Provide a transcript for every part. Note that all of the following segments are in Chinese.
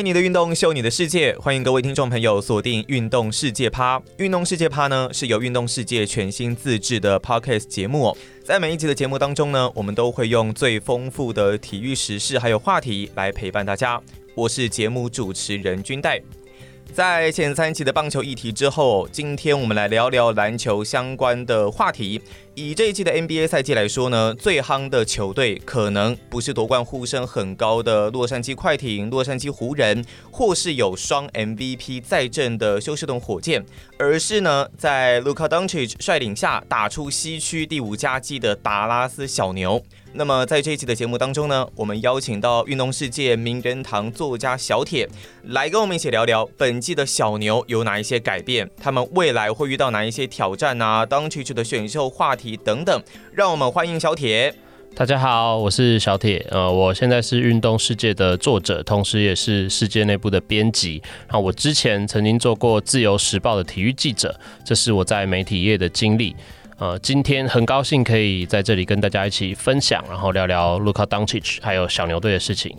爱你的运动，秀你的世界，欢迎各位听众朋友锁定《运动世界趴》。《运动世界趴》呢是由运动世界全新自制的 Podcast 节目。在每一集的节目当中呢，我们都会用最丰富的体育时事还有话题来陪伴大家。我是节目主持人君代。在前三期的棒球议题之后，今天我们来聊聊篮球相关的话题。以这一季的 NBA 赛季来说呢，最夯的球队可能不是夺冠呼声很高的洛杉矶快艇、洛杉矶湖人，或是有双 MVP 在阵的休斯顿火箭，而是呢在 Luka Doncic 率领下打出西区第五佳绩的达拉斯小牛。那么在这一期的节目当中呢，我们邀请到运动世界名人堂作家小铁来跟我们一起聊聊本季的小牛有哪一些改变，他们未来会遇到哪一些挑战啊，Doncic 的选秀话题等等，让我们欢迎小铁。大家好，我是小铁，呃，我现在是运动世界的作者，同时也是世界内部的编辑。然后我之前曾经做过自由时报的体育记者，这是我在媒体业的经历。呃，今天很高兴可以在这里跟大家一起分享，然后聊聊 Luka Doncic 还有小牛队的事情。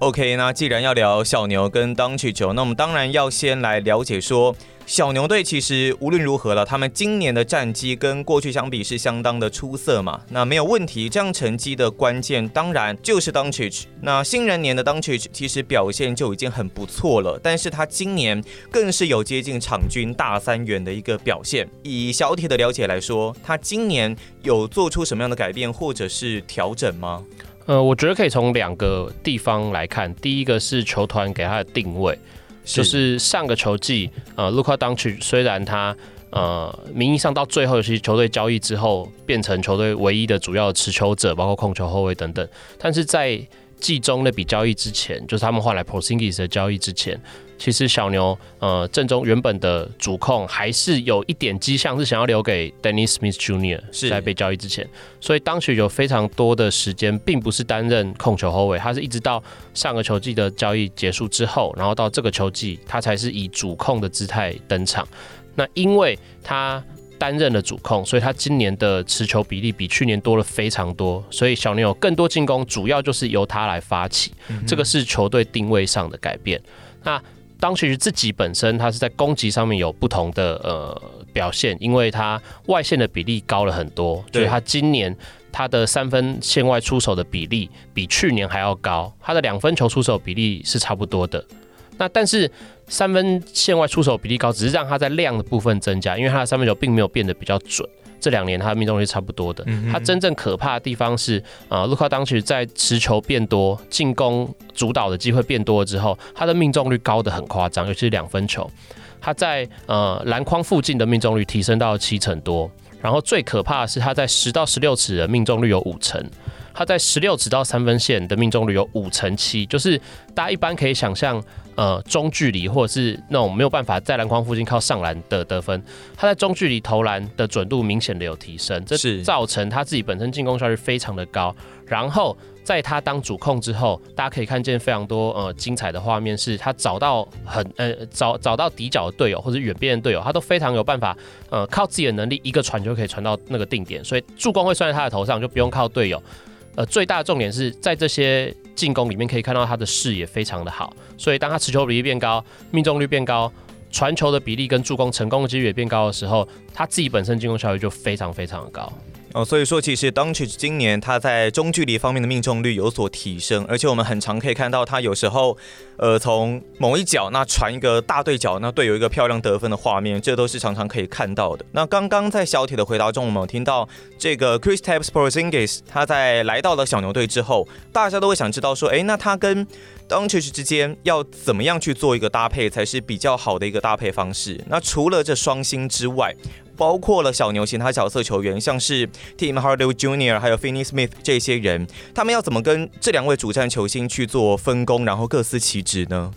OK，那既然要聊小牛跟 Doncic，那我们当然要先来了解说。小牛队其实无论如何了，他们今年的战绩跟过去相比是相当的出色嘛，那没有问题。这样成绩的关键当然就是 Doncic。那新人年的 Doncic 其实表现就已经很不错了，但是他今年更是有接近场均大三元的一个表现。以小铁的了解来说，他今年有做出什么样的改变或者是调整吗？呃，我觉得可以从两个地方来看，第一个是球团给他的定位。就是上个球季，呃，Luka Doncic 虽然他呃名义上到最后其实球队交易之后变成球队唯一的主要持球者，包括控球后卫等等，但是在季中那笔交易之前，就是他们换来 Porzingis 的交易之前。其实小牛呃正中原本的主控还是有一点迹象是想要留给 Dennis Smith Jr. 是在被交易之前，所以当时有非常多的时间并不是担任控球后卫，他是一直到上个球季的交易结束之后，然后到这个球季他才是以主控的姿态登场。那因为他担任了主控，所以他今年的持球比例比去年多了非常多，所以小牛有更多进攻主要就是由他来发起，嗯、这个是球队定位上的改变。那当其实自己本身，他是在攻击上面有不同的呃表现，因为他外线的比例高了很多，所以他今年他的三分线外出手的比例比去年还要高，他的两分球出手比例是差不多的。那但是三分线外出手比例高，只是让他在量的部分增加，因为他的三分球并没有变得比较准。这两年他的命中率差不多的，他真正可怕的地方是，呃，Luka Doncic 在持球变多、进攻主导的机会变多了之后，他的命中率高的很夸张，尤其是两分球，他在呃篮筐附近的命中率提升到七成多，然后最可怕的是他在十到十六尺的命中率有五成。他在十六尺到三分线的命中率有五成七，就是大家一般可以想象，呃，中距离或者是那种没有办法在篮筐附近靠上篮的得分，他在中距离投篮的准度明显的有提升，这是造成他自己本身进攻效率非常的高。然后在他当主控之后，大家可以看见非常多呃精彩的画面，是他找到很呃找找到底角的队友或者远边的队友，他都非常有办法呃靠自己的能力一个传球可以传到那个定点，所以助攻会算在他的头上，就不用靠队友。呃，最大的重点是在这些进攻里面可以看到他的视野非常的好，所以当他持球比例变高、命中率变高、传球的比例跟助攻成功的几率也变高的时候，他自己本身进攻效率就非常非常的高。哦，所以说其实 Doncic 今年他在中距离方面的命中率有所提升，而且我们很常可以看到他有时候，呃，从某一脚那传一个大对角，那队友一个漂亮得分的画面，这都是常常可以看到的。那刚刚在小铁的回答中，我们有听到这个 Chris Taps Porzingis，他在来到了小牛队之后，大家都会想知道说，哎，那他跟 Doncic 之间要怎么样去做一个搭配才是比较好的一个搭配方式？那除了这双星之外，包括了小牛其他角色球员，像是 Tim Hardaway Jr. 还有 Finney Smith 这些人，他们要怎么跟这两位主战球星去做分工，然后各司其职呢？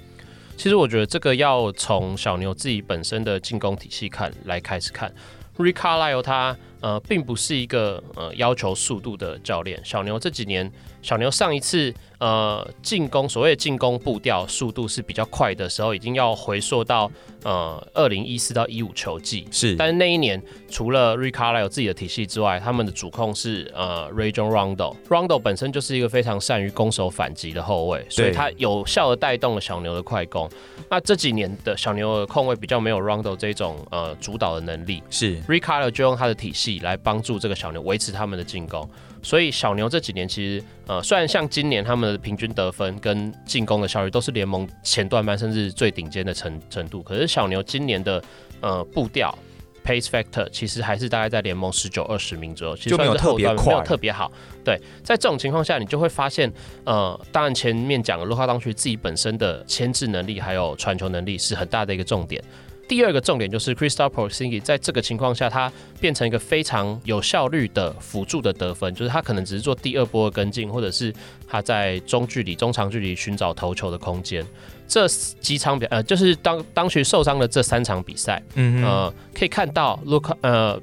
其实我觉得这个要从小牛自己本身的进攻体系看来开始看。Rick Carlisle 他呃，并不是一个呃要求速度的教练。小牛这几年，小牛上一次呃进攻所谓的进攻步调速度是比较快的时候，已经要回溯到呃二零一四到一五球季。是，但是那一年除了 Rick Carlisle 有自己的体系之外，他们的主控是呃 Rajon Rondo。Rondo 本身就是一个非常善于攻守反击的后卫，所以他有效的带动了小牛的快攻。那这几年的小牛的控卫比较没有 Rondo 这种呃主导的能力，是 Rick Carlisle 就用他的体系。来帮助这个小牛维持他们的进攻，所以小牛这几年其实呃，虽然像今年他们的平均得分跟进攻的效率都是联盟前段班甚至最顶尖的程程度，可是小牛今年的呃步调 pace factor 其实还是大概在联盟十九二十名左右，其实算是后段没有特别好。对，在这种情况下，你就会发现呃，当然前面讲了卢卡当区自己本身的牵制能力还有传球能力是很大的一个重点。第二个重点就是 Kristaps Porzingis 在这个情况下，他变成一个非常有效率的辅助的得分，就是他可能只是做第二波的跟进，或者是他在中距离、中长距离寻找投球的空间。这几场比呃，就是当当时受伤的这三场比赛，嗯呃，可以看到 Look 呃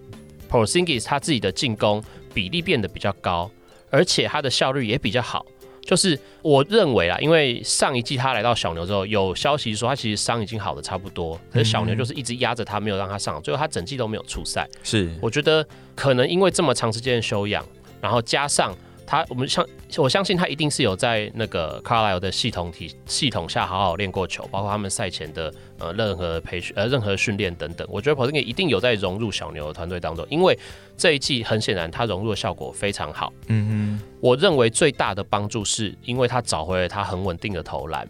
p o r s i n g i s 他自己的进攻比例变得比较高，而且他的效率也比较好。就是我认为啊，因为上一季他来到小牛之后，有消息说他其实伤已经好的差不多，可是小牛就是一直压着他，没有让他上，最后他整季都没有出赛。是，我觉得可能因为这么长时间的休养，然后加上。他，我们相我相信他一定是有在那个 Carlisle 的系统体系统下好好练过球，包括他们赛前的呃任何培训呃任何训练等等。我觉得 Porzingis 一定有在融入小牛的团队当中，因为这一季很显然他融入的效果非常好。嗯哼，我认为最大的帮助是因为他找回了他很稳定的投篮。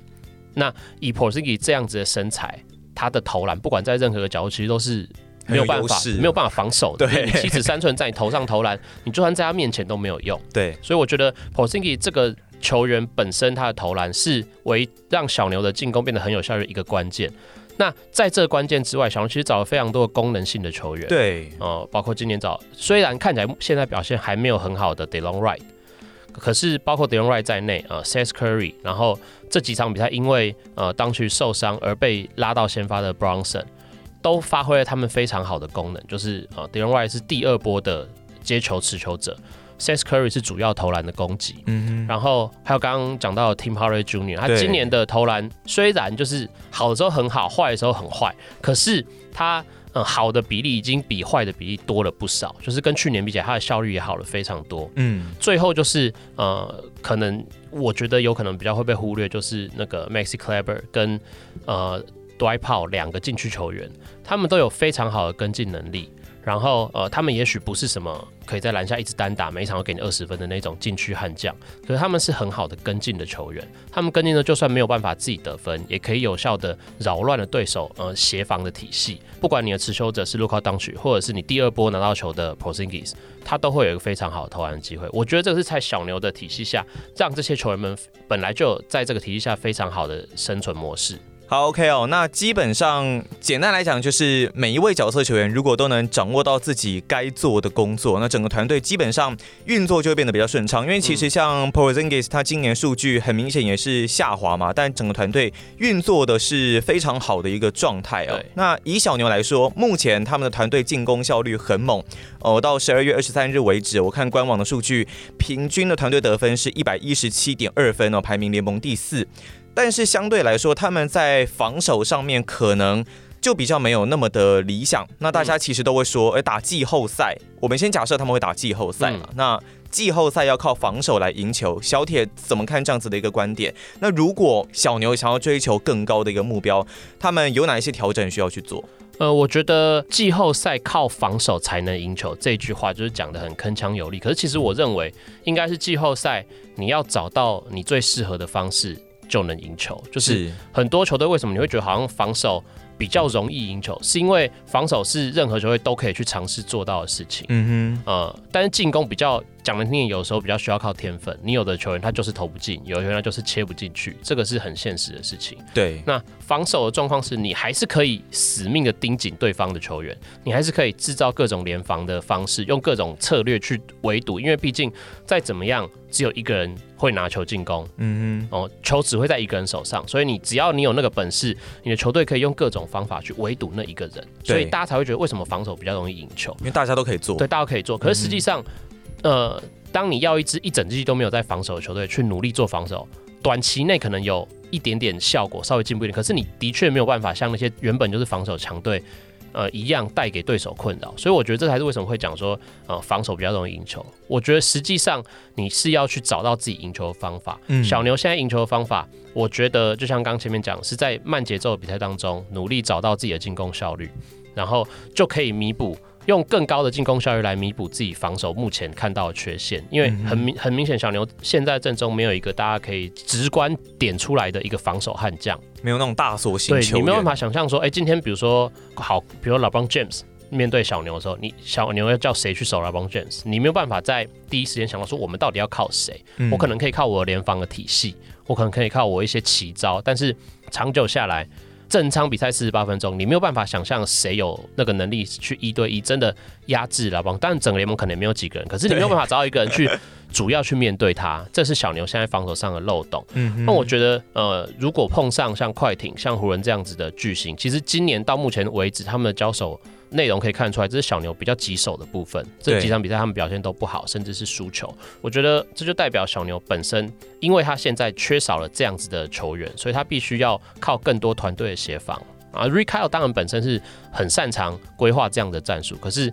那以 Porzingis 这样子的身材，他的投篮不管在任何的角度，其实都是。没有办法，没有办法防守的。对，你七尺三寸在你头上投篮，你就算在他面前都没有用。对，所以我觉得 Porzingis 这个球员本身他的投篮是为让小牛的进攻变得很有效率一个关键。那在这个关键之外，小牛其实找了非常多的功能性的球员。对，呃，包括今年找虽然看起来现在表现还没有很好的 Delon Wright，可是包括 Delon Wright 在内，呃，Seth Curry，然后这几场比赛因为呃当时受伤而被拉到先发的 Brunson。都发挥了他们非常好的功能，就是呃，Delon Wright 是第二波的接球持球者，Seth Curry 是主要投篮的攻击，嗯哼，然后还有刚刚讲到 Tim Hardaway Jr.，他今年的投篮虽然就是好的时候很好，坏的时候很坏，可是他嗯好的比例已经比坏的比例多了不少，就是跟去年比起来，他的效率也好了非常多，嗯，最后就是呃，可能我觉得有可能比较会被忽略，就是那个 Maxi Kleber 跟呃。Dwight Powell 两个禁区球员，他们都有非常好的跟进能力。然后，呃，他们也许不是什么可以在篮下一直单打，每一场都给你二十分的那种禁区悍将，可是他们是很好的跟进的球员。他们跟进的就算没有办法自己得分，也可以有效的扰乱了对手呃协防的体系。不管你的持球者是 Luka d o n c 或者是你第二波拿到球的 Porzingis，他都会有一个非常好的投篮机会。我觉得这个是在小牛的体系下，让这些球员们本来就在这个体系下非常好的生存模式。好，OK 哦，那基本上简单来讲，就是每一位角色球员如果都能掌握到自己该做的工作，那整个团队基本上运作就会变得比较顺畅。因为其实像 Porzingis 他今年数据很明显也是下滑嘛，但整个团队运作的是非常好的一个状态哦。那以小牛来说，目前他们的团队进攻效率很猛哦。到十二月二十三日为止，我看官网的数据，平均的团队得分是一百一十七点二分哦，排名联盟第四。但是相对来说，他们在防守上面可能就比较没有那么的理想。那大家其实都会说，哎，打季后赛，我们先假设他们会打季后赛嘛。那季后赛要靠防守来赢球，小铁怎么看这样子的一个观点？那如果小牛想要追求更高的一个目标，他们有哪一些调整需要去做？呃，我觉得季后赛靠防守才能赢球这句话就是讲的很铿锵有力。可是其实我认为，应该是季后赛你要找到你最适合的方式。就能赢球，就是很多球队为什么你会觉得好像防守比较容易赢球，是因为防守是任何球队都可以去尝试做到的事情。嗯哼，呃，但是进攻比较讲难听点，有时候比较需要靠天分。你有的球员他就是投不进，有的球员他就是切不进去，这个是很现实的事情。对，那防守的状况是你还是可以死命的盯紧对方的球员，你还是可以制造各种联防的方式，用各种策略去围堵，因为毕竟再怎么样，只有一个人会拿球进攻。嗯嗯，哦，球只会在一个人手上，所以你只要你有那个本事，你的球队可以用各种方法去围堵那一个人，所以大家才会觉得为什么防守比较容易赢球，因为大家都可以做。对，大家都可以做，可是实际上。嗯呃，当你要一支一整季都没有在防守的球队去努力做防守，短期内可能有一点点效果，稍微进步一点。可是你的确没有办法像那些原本就是防守强队，呃一样带给对手困扰。所以我觉得这才是为什么会讲说，呃，防守比较容易赢球。我觉得实际上你是要去找到自己赢球的方法。嗯，小牛现在赢球的方法，我觉得就像刚前面讲，是在慢节奏的比赛当中努力找到自己的进攻效率，然后就可以弥补。用更高的进攻效率来弥补自己防守目前看到的缺陷，因为很明很明显，小牛现在阵中没有一个大家可以直观点出来的一个防守悍将，没有那种大锁型球你没有办法想象说，哎、欸，今天比如说好，比如 LeBron James 面对小牛的时候，你小牛要叫谁去守 LeBron James？你没有办法在第一时间想到说，我们到底要靠谁？嗯、我可能可以靠我联防的体系，我可能可以靠我一些奇招，但是长久下来。正常比赛四十八分钟，你没有办法想象谁有那个能力去一对一真的压制老邦。当然，整个联盟可能也没有几个人，可是你没有办法找到一个人去主要去面对他，这是小牛现在防守上的漏洞。嗯，那我觉得，呃，如果碰上像快艇、像湖人这样子的巨星，其实今年到目前为止，他们的交手。内容可以看出来，这是小牛比较棘手的部分。这几场比赛他们表现都不好，甚至是输球。我觉得这就代表小牛本身，因为他现在缺少了这样子的球员，所以他必须要靠更多团队的协防啊。Rick Kyle 当然本身是很擅长规划这样的战术，可是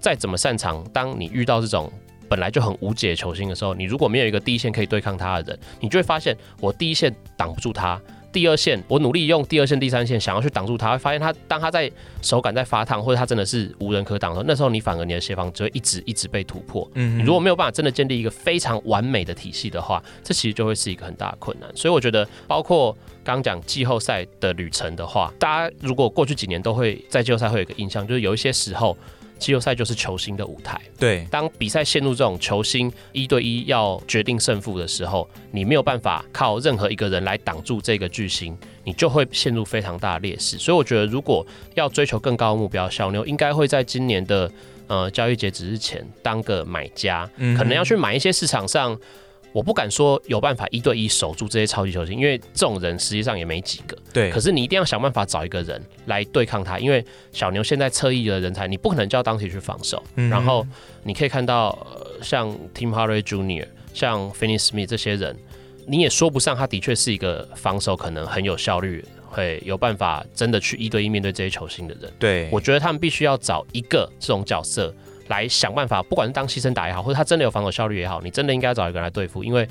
再怎么擅长，当你遇到这种本来就很无解球星的时候，你如果没有一个第一线可以对抗他的人，你就会发现我第一线挡不住他。第二线，我努力用第二线、第三线想要去挡住他，会发现他当他在手感在发烫，或者他真的是无人可挡的时候，那时候你反而你的协防只会一直一直被突破。嗯，你如果没有办法真的建立一个非常完美的体系的话，这其实就会是一个很大的困难。所以我觉得，包括刚刚讲季后赛的旅程的话，大家如果过去几年都会在季后赛会有一个印象，就是有一些时候。季后赛就是球星的舞台。对，当比赛陷入这种球星一对一要决定胜负的时候，你没有办法靠任何一个人来挡住这个巨星，你就会陷入非常大的劣势。所以我觉得，如果要追求更高的目标，小牛应该会在今年的呃交易截止日前当个买家，可能要去买一些市场上。我不敢说有办法一对一守住这些超级球星，因为这种人实际上也没几个。对，可是你一定要想办法找一个人来对抗他，因为小牛现在侧翼的人才，你不可能叫当体去防守。嗯、然后你可以看到，呃、像 Tim Hardaway Jr.、像 Finney Smith 这些人，你也说不上他的确是一个防守可能很有效率，会有办法真的去一对一面对这些球星的人。对，我觉得他们必须要找一个这种角色。来想办法，不管是当牺牲打也好，或者他真的有防守效率也好，你真的应该找一个人来对付，因为，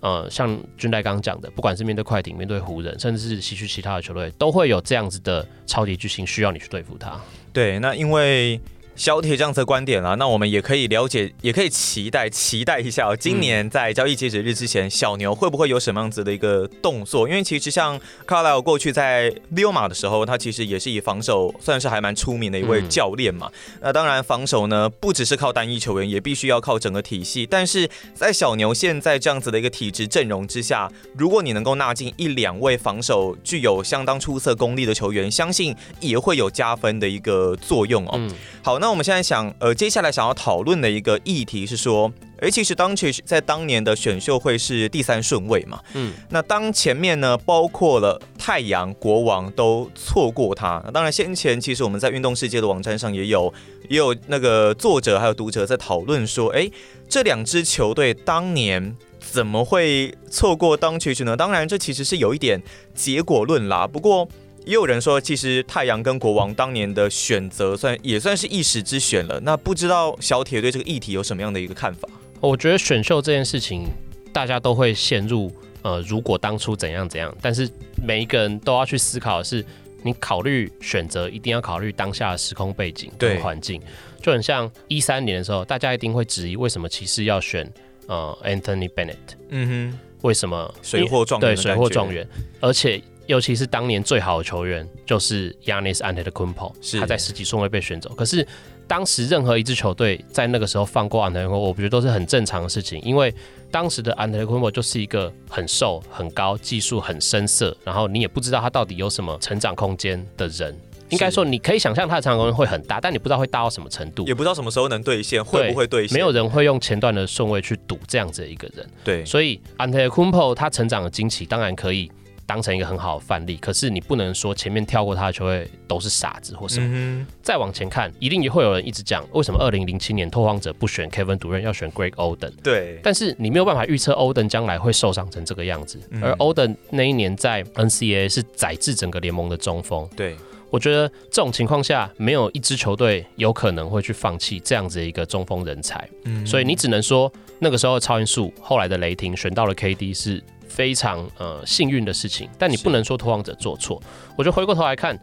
呃，像军代刚刚讲的，不管是面对快艇、面对湖人，甚至是西区其他的球队，都会有这样子的超级巨星需要你去对付他。对，那因为。小铁这样子的观点啊，那我们也可以了解，也可以期待期待一下哦。今年在交易截止日之前，小牛会不会有什么样子的一个动作？因为其实像 Carlisle 过去在溜马的时候，他其实也是以防守算是还蛮出名的一位教练嘛。那当然防守呢，不只是靠单一球员，也必须要靠整个体系。但是在小牛现在这样子的一个体质阵容之下，如果你能够纳进一两位防守具有相当出色功力的球员，相信也会有加分的一个作用哦。好。那我们现在想，呃，接下来想要讨论的一个议题是说，诶，其实 Doncic 在当年的选秀会是第三顺位嘛，嗯，那当前面呢，包括了太阳、国王都错过他。那当然，先前其实我们在运动世界的网站上也有，也有那个作者还有读者在讨论说，诶，这两支球队当年怎么会错过 Doncic 呢？当然，这其实是有一点结果论啦，不过。也有人说，其实太阳跟国王当年的选择算也算是一时之选了。那不知道小铁对这个议题有什么样的一个看法？我觉得选秀这件事情，大家都会陷入呃，如果当初怎样怎样。但是每一个人都要去思考的是，你考虑选择一定要考虑当下的时空背景跟环境。就很像一三年的时候，大家一定会质疑为什么骑士要选呃 Anthony Bennett。嗯哼。为什么水货状元？对，水货状元，而且尤其是当年最好的球员就是 Giannis Antetokounmpo，他在十几顺位被选走。可是当时任何一支球队在那个时候放过 Antetokounmpo，我觉得都是很正常的事情，因为当时的 Antetokounmpo 就是一个很瘦、很高、技术很深涩，然后你也不知道他到底有什么成长空间的人。应该说，你可以想象他的成长空间会很大，但你不知道会大到什么程度，也不知道什么时候能兑现，会不会兑现？没有人会用前段的顺位去赌这样子的一个人。对，所以 Antetokounmpo 他成长的惊奇当然可以当成一个很好的范例，可是你不能说前面跳过他的球队都是傻子或什么。嗯、再往前看，一定也会有人一直讲，为什么二零零七年拓荒者不选 Kevin Durant，要选 Greg Oden？对，但是你没有办法预测 Oden 将来会受伤成这个样子，嗯、而 Oden 那一年在 NCAA 是宰制整个联盟的中锋。对。我觉得这种情况下，没有一支球队有可能会去放弃这样子的一个中锋人才。嗯，所以你只能说那个时候超音速，后来的雷霆选到了 KD 是非常呃幸运的事情。但你不能说拓荒者做错。我觉得回过头来看，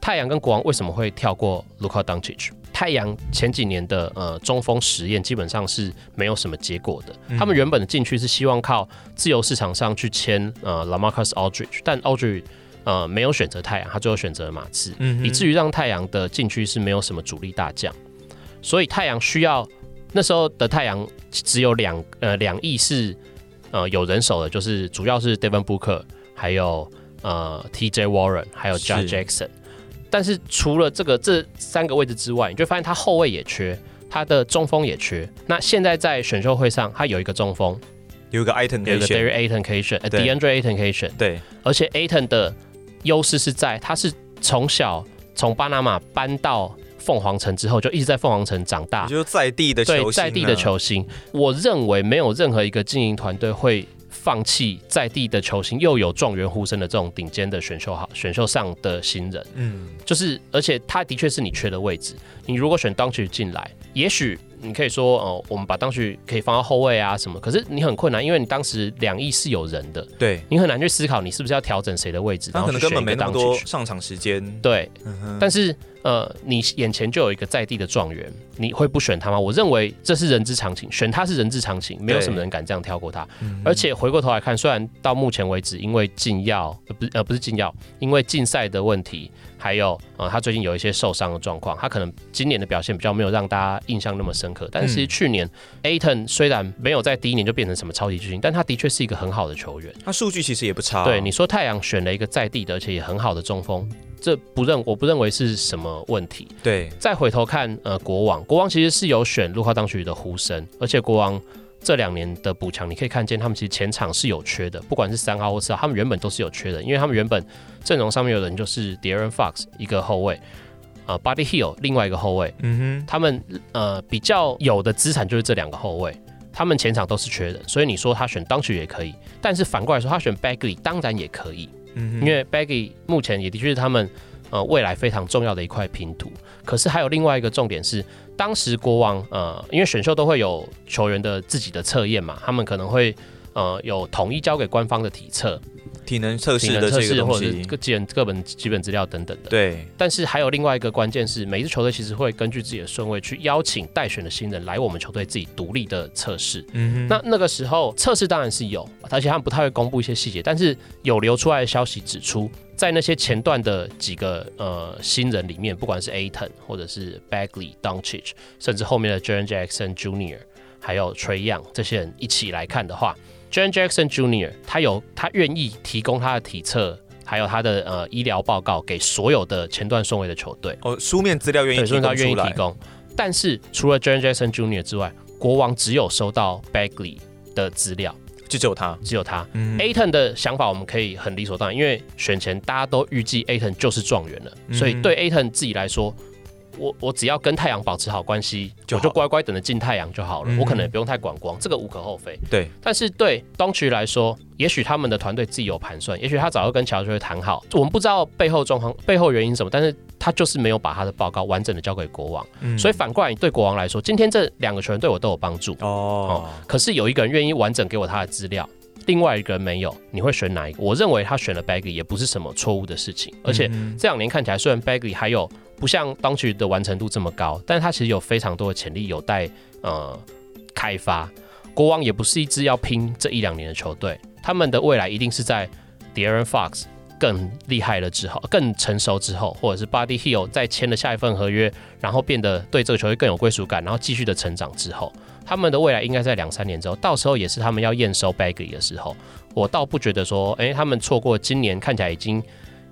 太阳跟国王为什么会跳过 Luka Doncic？太阳前几年的呃中锋实验基本上是没有什么结果的。他们原本的禁区是希望靠自由市场上去签呃 LaMarcus Aldridge，但 Aldridge 呃，没有选择太阳，他最后选择了马刺，嗯、以至于让太阳的禁区是没有什么主力大将，所以太阳需要那时候的太阳只有两呃两亿是呃有人手的，就是主要是 Devin Booker，还有呃 TJ Warren，还有 John Jackson，但是除了这个这三个位置之外，你就发现他后卫也缺，他的中锋也缺。那现在在选秀会上，他有一个中锋，有一个选，有一个 Deandre Ayton 可以选，DeAndre Ayton 可以选，对，而且 Ayton 的。优势是在他是从小从巴拿马搬到凤凰城之后，就一直在凤凰城长大，就是在地的球星，对，在地的球星。我认为没有任何一个经营团队会放弃在地的球星，又有状元呼声的这种顶尖的选秀好选秀上的新人。嗯，就是而且他的确是你缺的位置。你如果选 Doncic 进来，也许。你可以说哦，我们把当时可以放到后卫啊什么，可是你很困难，因为你当时两翼是有人的，对，你很难去思考你是不是要调整谁的位置，他可能根本没那么多上场时间，对，嗯、但是呃，你眼前就有一个在地的状元，你会不选他吗？我认为这是人之常情，选他是人之常情，没有什么人敢这样跳过他。而且回过头来看，虽然到目前为止因为禁药，呃不是呃不是禁药，因为禁赛的问题。还有，呃，他最近有一些受伤的状况，他可能今年的表现比较没有让大家印象那么深刻。但是其实去年，Ayton 虽然没有在第一年就变成什么超级巨星，但他的确是一个很好的球员。他数据其实也不差啊。对，你说太阳选了一个在地的，而且也很好的中锋，这不认我不认为是什么问题。对，再回头看，呃，国王，国王其实是有选卢卡当局的呼声，而且国王。这两年的补强，你可以看见他们其实前场是有缺的，不管是三号或四号，他们原本都是有缺的，因为他们原本阵容上面有人就是 De'Aaron Fox 一个后卫，呃，Buddy Hield 另外一个后卫，嗯哼，他们呃比较有的资产就是这两个后卫，他们前场都是缺的，所以你说他选 Doncic 也可以，但是反过来说他选 Bagley 当然也可以，因为 Baggy 目前也的确是他们呃未来非常重要的一块拼图，可是还有另外一个重点是。当时国王呃，因为选秀都会有球员的自己的测验嘛，他们可能会呃有统一交给官方的体测、体能测试的这个或者是各基本各本基本资料等等的。对。但是还有另外一个关键是，每支球队其实会根据自己的顺位去邀请待选的新人来我们球队自己独立的测试。嗯哼。那那个时候测试当然是有，而且他们不太会公布一些细节，但是有流出来的消息指出。在那些前段的几个呃新人里面，不管是 Ayton 或者是 Bagley、Doncic，甚至后面的 Jaren Jackson Jr.，还有 Trey Young 这些人一起来看的话，Jaren Jackson Jr. 他有他愿意提供他的体测，还有他的呃医疗报告给所有的前段顺位的球队。哦，书面资料愿意提供他愿意提供，但是除了 John Jackson Jr. 之外，国王只有收到 Bagley 的资料。就只有他，只有他。嗯，Ayton 的想法我们可以很理所当然，因为选前大家都预计 Ayton 就是状元了，嗯、所以对 Ayton 自己来说，我我只要跟太阳保持好关系，就我就乖乖等着进太阳就好了，嗯、我可能也不用太管光，这个无可厚非。对，但是对 Doncic 来说，也许他们的团队自己有盘算，也许他早就跟乔治会谈好，我们不知道背后状况、背后原因什么，但是。他就是没有把他的报告完整的交给国王，嗯、所以反过来对国王来说，今天这两个球员对我都有帮助哦，哦。可是有一个人愿意完整给我他的资料，另外一个人没有，你会选哪一个？我认为他选了 Bagley 也不是什么错误的事情，而且这两年看起来，虽然 Bagley 还有不像当局的完成度这么高，但是他其实有非常多的潜力有待呃开发。国王也不是一支要拼这一两年的球队，他们的未来一定是在 De'Aaron Fox。更厉害了之后，更成熟之后，或者是 Buddy Hield 再签了下一份合约，然后变得对这个球队更有归属感，然后继续的成长之后，他们的未来应该在两三年之后，到时候也是他们要验收 Bagley 的时候，我倒不觉得说，哎、欸，他们错过今年看起来已经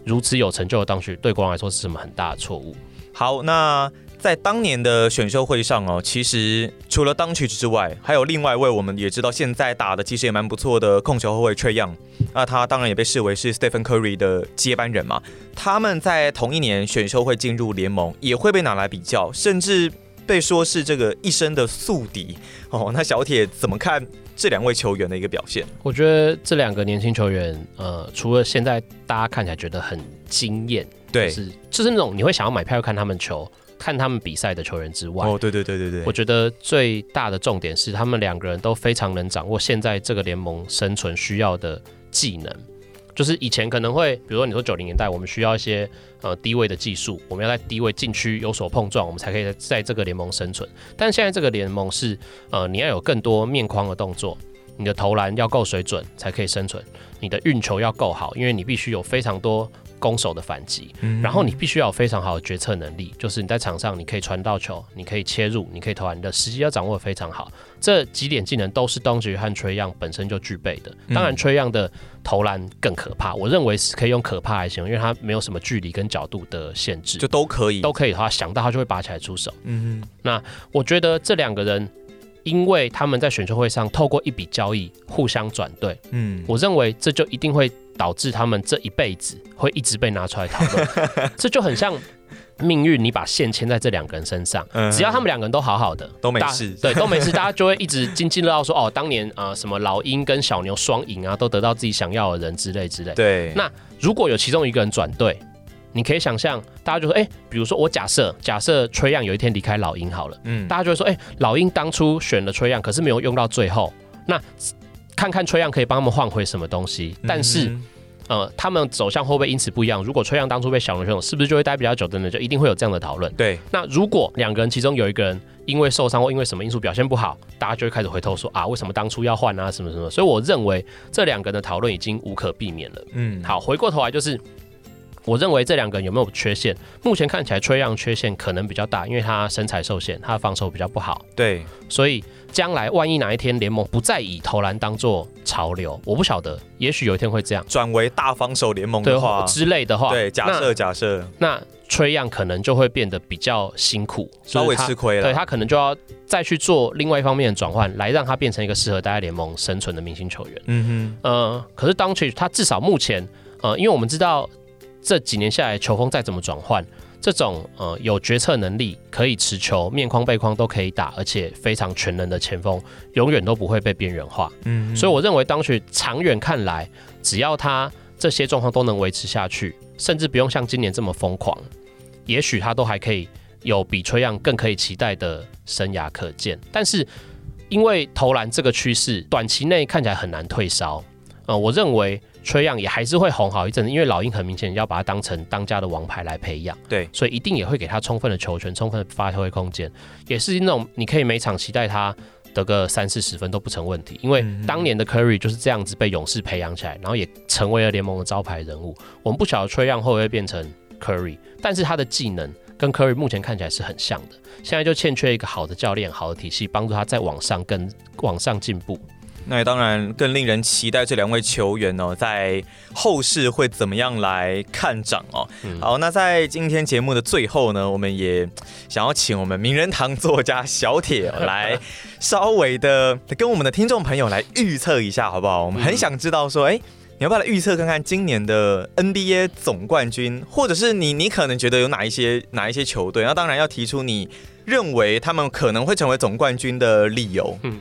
如此有成就的当曲，对国王来说是什么很大的错误？好，那。在当年的选秀会上哦，其实除了 Doncic 之外，还有另外一位我们也知道现在打的其实也蛮不错的控球后卫 Trae Young，那他当然也被视为是 Stephen Curry 的接班人嘛。他们在同一年选秀会进入联盟，也会被拿来比较，甚至被说是这个一生的宿敌哦。那小铁怎么看这两位球员的一个表现？我觉得这两个年轻球员，呃，除了现在大家看起来觉得很惊艳，对，就是就是那种你会想要买票看他们球。看他们比赛的球员之外，哦，对对对对对，我觉得最大的重点是他们两个人都非常能掌握现在这个联盟生存需要的技能。就是以前可能会，比如说你说九零年代，我们需要一些呃低位的技术，我们要在低位禁区有所碰撞，我们才可以在这个联盟生存。但现在这个联盟是呃你要有更多面框的动作，你的投篮要够水准才可以生存，你的运球要够好，因为你必须有非常多。攻守的反击，嗯然后你必须要有非常好的决策能力，就是你在场上你可以传到球，你可以切入，你可以投篮，你的时机要掌握得非常好。这几点技能都是 Doncic 和 Trae Young 本身就具备的。当然，Trae Young 的投篮更可怕，我认为是可以用可怕来形容，因为他没有什么距离跟角度的限制，就都可以，都可以的话，想到他就会拔起来出手。嗯哼，那我觉得这两个人，因为他们在选秀会上透过一笔交易互相转队，嗯，我认为这就一定会。导致他们这一辈子会一直被拿出来讨论，这就很像命运，你把线牵在这两个人身上，只要他们两个人都好好的，都没事，对，都没事，大家就会一直津津乐道说，哦，当年啊、呃，什么老鹰跟小牛双赢啊，都得到自己想要的人之类之类。对，那如果有其中一个人转队，你可以想象，大家就说，哎、欸，比如说我假设，假设 Trae Young 有一天离开老鹰好了，嗯，大家就会说，哎、欸，老鹰当初选了 Trae Young，可是没有用到最后，那。看看 Trae Young 可以帮他们换回什么东西，但是，嗯、呃，他们走向会不会因此不一样？如果 Trae Young 当初被小龙选走，是不是就会待比较久的呢？就一定会有这样的讨论。对，那如果两个人其中有一个人因为受伤或因为什么因素表现不好，大家就会开始回头说啊，为什么当初要换啊？什么什么？所以我认为这两个人的讨论已经无可避免了。嗯，好，回过头来就是。我认为这两个人有没有缺陷？目前看起来，Trae Young 缺陷可能比较大，因为他身材受限，他的防守比较不好。对，所以将来万一哪一天联盟不再以投篮当做潮流，我不晓得，也许有一天会这样，转为大防守联盟的话之类的话，对，假设假设，那 Trae Young 可能就会变得比较辛苦，稍微吃亏了。对，他可能就要再去做另外一方面的转换，来让他变成一个适合待在联盟生存的明星球员。嗯哼，呃，可是 Doncic 他至少目前，呃，因为我们知道。这几年下来，球风再怎么转换，这种呃有决策能力、可以持球、面框背框都可以打，而且非常全能的前锋，永远都不会被边缘化。嗯，所以我认为，当时长远看来，只要他这些状况都能维持下去，甚至不用像今年这么疯狂，也许他都还可以有比 Trae Young 更可以期待的生涯可见。但是，因为投篮这个趋势，短期内看起来很难退烧。呃，我认为。Trae Young 也还是会红好一阵子，因为老鹰很明显要把他当成当家的王牌来培养，对，所以一定也会给他充分的球权、充分的发挥空间，也是那种你可以每场期待他得个三四十分都不成问题，因为当年的 Curry 就是这样子被勇士培养起来，然后也成为了联盟的招牌人物。我们不晓得 Trae Young 会不会变成 Curry，但是他的技能跟 Curry 目前看起来是很像的，现在就欠缺一个好的教练、好的体系，帮助他再往上更往上进步。那也当然更令人期待这两位球员哦，在后世会怎么样来看涨哦。嗯、好，那在今天节目的最后呢，我们也想要请我们名人堂作家小铁来 稍微的跟我们的听众朋友来预测一下，好不好？我们很想知道说，哎、欸，你要不要来预测看看今年的 NBA 总冠军，或者是你你可能觉得有哪一些哪一些球队？那当然要提出你认为他们可能会成为总冠军的理由。嗯，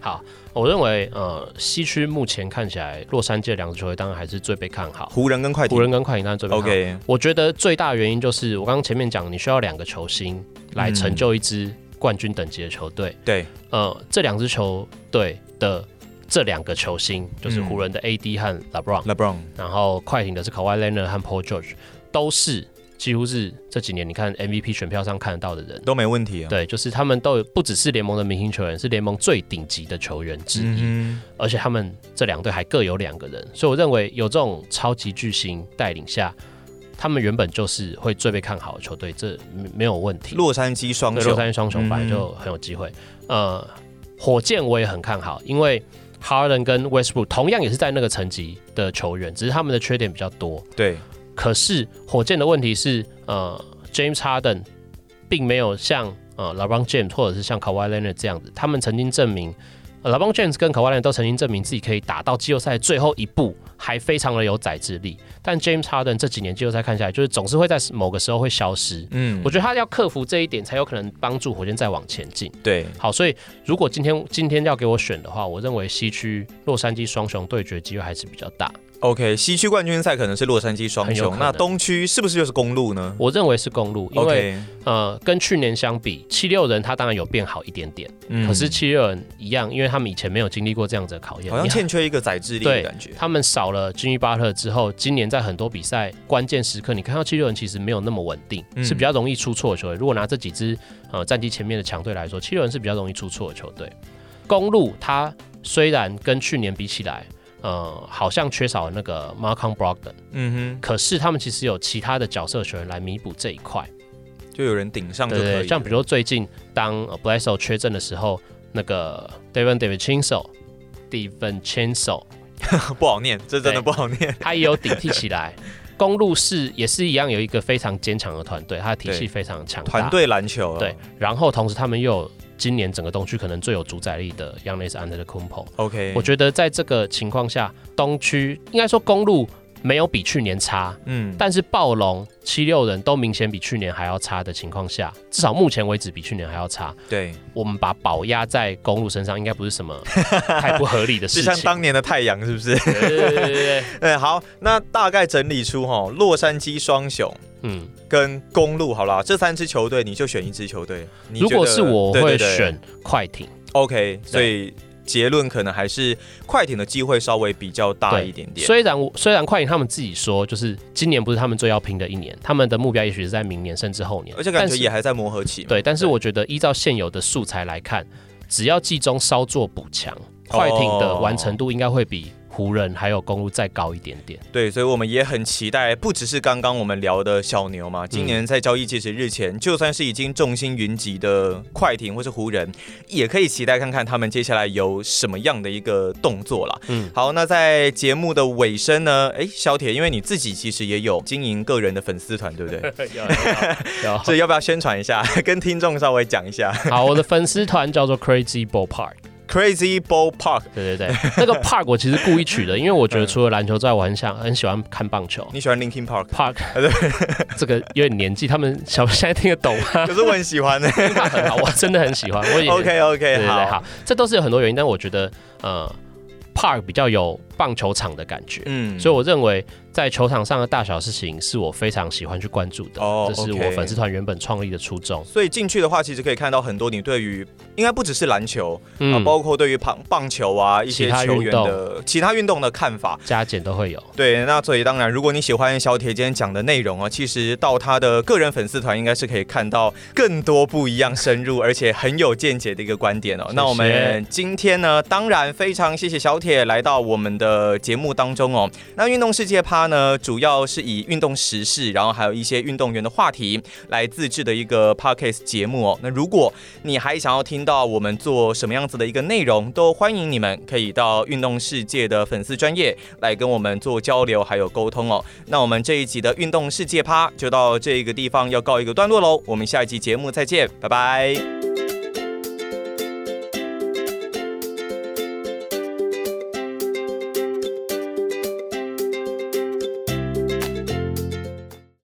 好。我认为，呃，西区目前看起来，洛杉矶的两支球队当然还是最被看好。湖人跟快艇，湖人跟快艇当然最被看好。OK，我觉得最大的原因就是我刚刚前面讲，你需要两个球星来成就一支冠军等级的球队。对，呃，这两支球队的这两个球星，就是湖人的 AD 和 LeBron，LeBron，然后快艇的是 Kawhi Leonard 和 Paul George，都是几乎是这几年你看 MVP 选票上看得到的人都没问题啊。对，就是他们都有不只是联盟的明星球员，是联盟最顶级的球员之一。嗯、而且他们这两队还各有两个人，所以我认为有这种超级巨星带领下，他们原本就是会最被看好的球队，这没有问题。洛杉矶双雄，洛杉矶双雄本来就很有机会。嗯、呃，火箭我也很看好，因为。Harden 跟 Westbrook 同样也是在那个层级的球员，只是他们的缺点比较多。对，可是火箭的问题是，呃，James Harden 并没有像呃 LeBron James 或者是像 Kawhi Leonard 这样子，他们曾经证明。LeBron James 跟 Kawhi Leonard 都曾经证明自己可以打到季后赛最后一步，还非常的有宰制力。但 James Harden 这几年季后赛看下来，就是总是会在某个时候会消失。嗯，我觉得他要克服这一点，才有可能帮助火箭再往前进。对，好，所以如果今天今天要给我选的话，我认为西区洛杉矶双雄对决机会还是比较大。OK，西区冠军赛可能是洛杉矶双雄，那东区是不是就是公路呢？我认为是公路，因为 Okay. 呃，跟去年相比，七六人他当然有变好一点点，嗯、可是七六人一样，因为他们以前没有经历过这样子的考验，好像欠缺一个宰制力的感觉。他们少了金鱼巴特之后，今年在很多比赛关键时刻，你看到七六人其实没有那么稳定，嗯、是比较容易出错的球队。如果拿这几支呃战绩前面的强队来说，七六人是比较容易出错的球队。公路他虽然跟去年比起来，呃，好像缺少了那个 Marcon Brogdon，嗯哼，可是他们其实有其他的角色球员来弥补这一块，就有人顶上就可以。像比如说最近当 Bledsoe 缺阵的时候，那个 Devin DiVincenzo，DiVincenzo 不好念，这真的不好念，他也有顶替起来。公路是也是一样，有一个非常坚强的团队，他的体系非常强大，团队篮球。对，然后同时他们又有。今年整个东区可能最有主宰力的 Giannis Antetokounmpo。OK，我觉得在这个情况下，东区应该说公鹿没有比去年差，嗯，但是暴龙、七六人都明显比去年还要差的情况下，至少目前为止比去年还要差。对，我们把宝压在公路身上，应该不是什么 太不合理的事情。就像当年的太阳，是不是？对对对对对。对，好，那大概整理出哈，洛杉矶双雄。嗯，跟公路好啦，这三支球队你就选一支球队。如果是我，我会选快艇。OK，所以结论可能还是快艇的机会稍微比较大一点点。虽然虽然快艇他们自己说，就是今年不是他们最要拼的一年，他们的目标也许是在明年甚至后年，而且感觉也还在磨合期。对，但是我觉得依照现有的素材来看，只要季中稍作补强，快艇的完成度应该会比。湖人还有公路再高一点点，对，所以我们也很期待，不只是刚刚我们聊的小牛嘛，今年在交易截止日前，嗯、就算是已经众星云集的快艇或是湖人，也可以期待看看他们接下来有什么样的一个动作啦。嗯，好，那在节目的尾声呢，哎，小铁，因为你自己其实也有经营个人的粉丝团，对不对？有，所以要不要宣传一下，跟听众稍微讲一下？好，我的粉丝团叫做 Crazy Ball Park。Crazy Ball Park，对对对，那个 Park 我其实故意取的，因为我觉得除了篮球之外，我很想很喜欢看棒球。你喜欢 Linkin Park Park？对，这个有点年纪，他们小现在听得懂吗？可是我很喜欢的，很好，我真的很喜欢。我也 OK OK，对对对好，好，这都是有很多原因，但我觉得呃，Park 比较有棒球场的感觉，嗯，所以我认为。在球场上的大小事情是我非常喜欢去关注的，oh, okay. 这是我粉丝团原本创立的初衷。所以进去的话，其实可以看到很多你对于应该不只是篮球，嗯、啊，包括对于棒棒球啊一些球员的其他运动的看法，加减都会有。对，那所以当然，如果你喜欢小铁今天讲的内容啊，其实到他的个人粉丝团应该是可以看到更多不一样、深入而且很有见解的一个观点哦。谢谢。那我们今天呢，当然非常谢谢小铁来到我们的呃节目当中哦。那运动世界趴呢，主要是以运动时事，然后还有一些运动员的话题来自制的一个 podcast 节目哦。那如果你还想要听到我们做什么样子的一个内容，都欢迎你们可以到运动世界的粉丝专业来跟我们做交流还有沟通哦。那我们这一集的运动世界趴就到这个地方要告一个段落喽。我们下一集节目再见，拜拜。